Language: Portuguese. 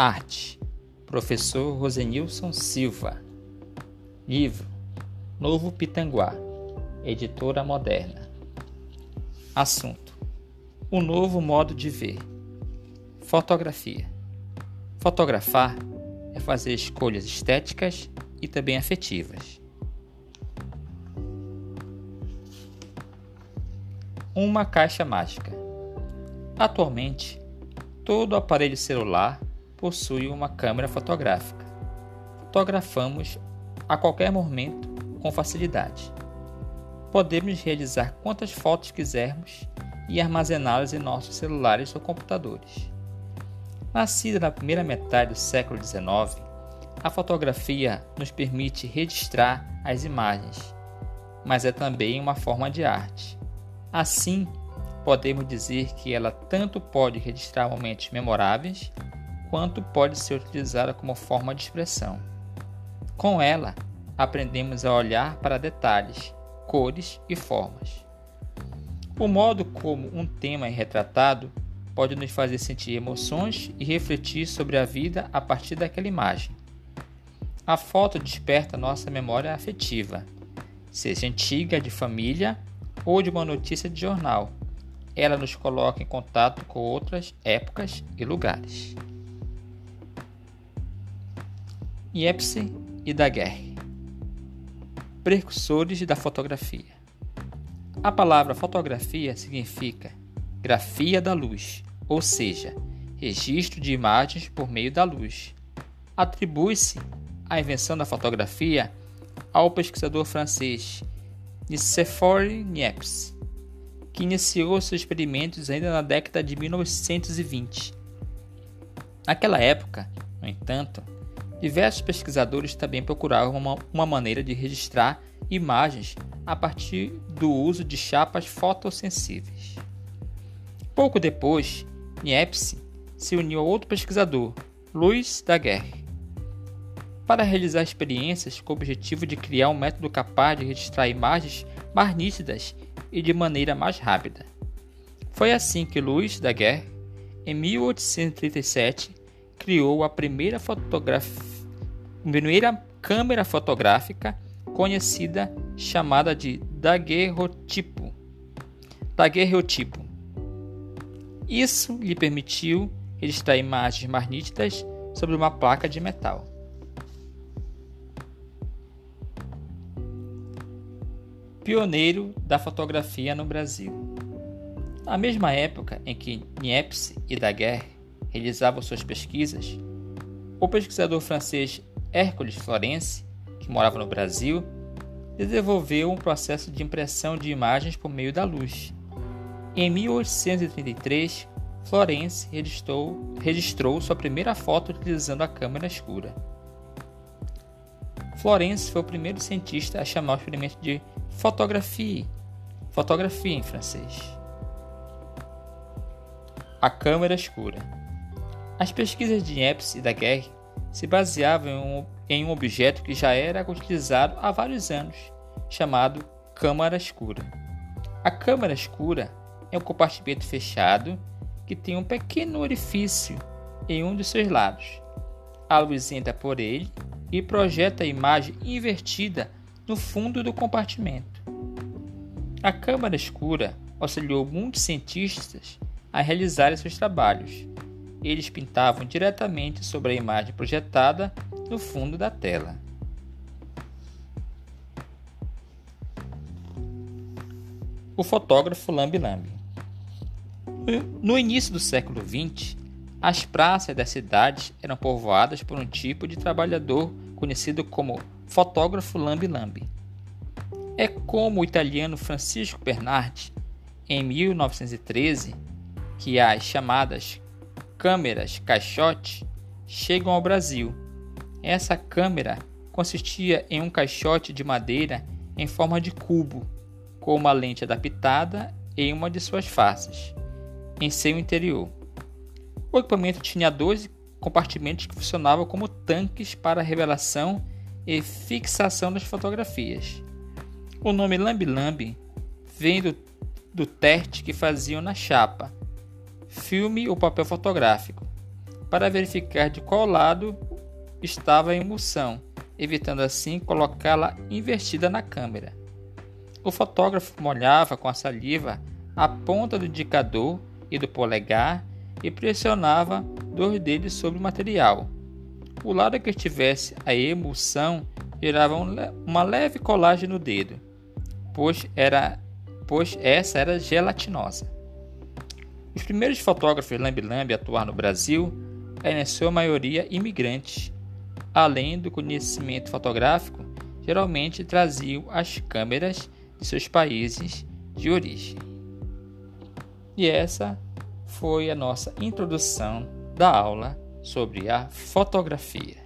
Arte, professor Rosenilson Silva. Livro Novo Pitanguá, editora moderna. Assunto: O novo modo de ver. Fotografia. Fotografar é fazer escolhas estéticas e também afetivas. Uma caixa mágica. Atualmente, todo aparelho celular possui uma câmera fotográfica. Fotografamos a qualquer momento com facilidade. Podemos realizar quantas fotos quisermos e armazená-las em nossos celulares ou computadores. Nascida na primeira metade do século XIX, a fotografia nos permite registrar as imagens, mas é também uma forma de arte. Assim, podemos dizer que ela tanto pode registrar momentos memoráveis, quanto pode ser utilizada como forma de expressão. Com ela, aprendemos a olhar para detalhes, cores e formas. O modo como um tema é retratado pode nos fazer sentir emoções e refletir sobre a vida a partir daquela imagem. A foto desperta nossa memória afetiva, seja antiga de família ou de uma notícia de jornal. Ela nos coloca em contato com outras épocas e lugares. Niepce e Daguerre Precursores da fotografia A palavra fotografia significa grafia da luz, ou seja, registro de imagens por meio da luz. Atribui-se a invenção da fotografia ao pesquisador francês Nicéphore Niepce, que iniciou seus experimentos ainda na década de 1920. Naquela época, no entanto, Diversos pesquisadores também procuravam uma, uma maneira de registrar imagens a partir do uso de chapas fotossensíveis. Pouco depois, Niepce se uniu a outro pesquisador, Louis Daguerre, para realizar experiências com o objetivo de criar um método capaz de registrar imagens mais nítidas e de maneira mais rápida. Foi assim que Louis Daguerre, em 1837, criou a primeira, primeira câmera fotográfica conhecida chamada de daguerrotipo. Daguerrotipo. Isso lhe permitiu registrar imagens mais nítidas sobre uma placa de metal. Pioneiro da fotografia no Brasil. Na mesma época em que Niepce e Daguerre realizavam suas pesquisas, o pesquisador francês Hércules Florence, que morava no Brasil, desenvolveu um processo de impressão de imagens por meio da luz. Em 1833, Florence registrou, registrou sua primeira foto utilizando a câmera escura. Florence foi o primeiro cientista a chamar o experimento de fotografia, fotografia em francês. A câmera escura. As pesquisas de Epps e da Guerre se baseavam em um, objeto que já era utilizado há vários anos, chamado câmara escura. A câmara escura é um compartimento fechado que tem um pequeno orifício em um dos seus lados. A luz entra por ele e projeta a imagem invertida no fundo do compartimento. A câmara escura auxiliou muitos cientistas a realizarem seus trabalhos, eles pintavam diretamente sobre a imagem projetada no fundo da tela. O fotógrafo Lambi. No início do século XX, as praças das cidades eram povoadas por um tipo de trabalhador conhecido como fotógrafo Lambi. É como o italiano Francisco Bernardi, em 1913, que as chamadas câmeras caixote chegam ao Brasil. Essa câmera consistia em um caixote de madeira em forma de cubo, com uma lente adaptada em uma de suas faces, em seu interior. O equipamento tinha dois compartimentos que funcionavam como tanques para revelação e fixação das fotografias. O nome Lambi Lambi vem do, do teste que faziam na chapa, filme ou papel fotográfico. para verificar de qual lado estava a emulsão, evitando assim colocá-la invertida na câmera. O fotógrafo molhava com a saliva a ponta do indicador e do polegar e pressionava dois dedos sobre o material. O lado que estivesse a emulsão gerava uma leve colagem no dedo, pois, era, pois essa era gelatinosa. Os primeiros fotógrafos lambe-lambe a atuar no Brasil eram, em sua maioria, imigrantes. Além do conhecimento fotográfico, geralmente traziam as câmeras de seus países de origem. E essa foi a nossa introdução da aula sobre a fotografia.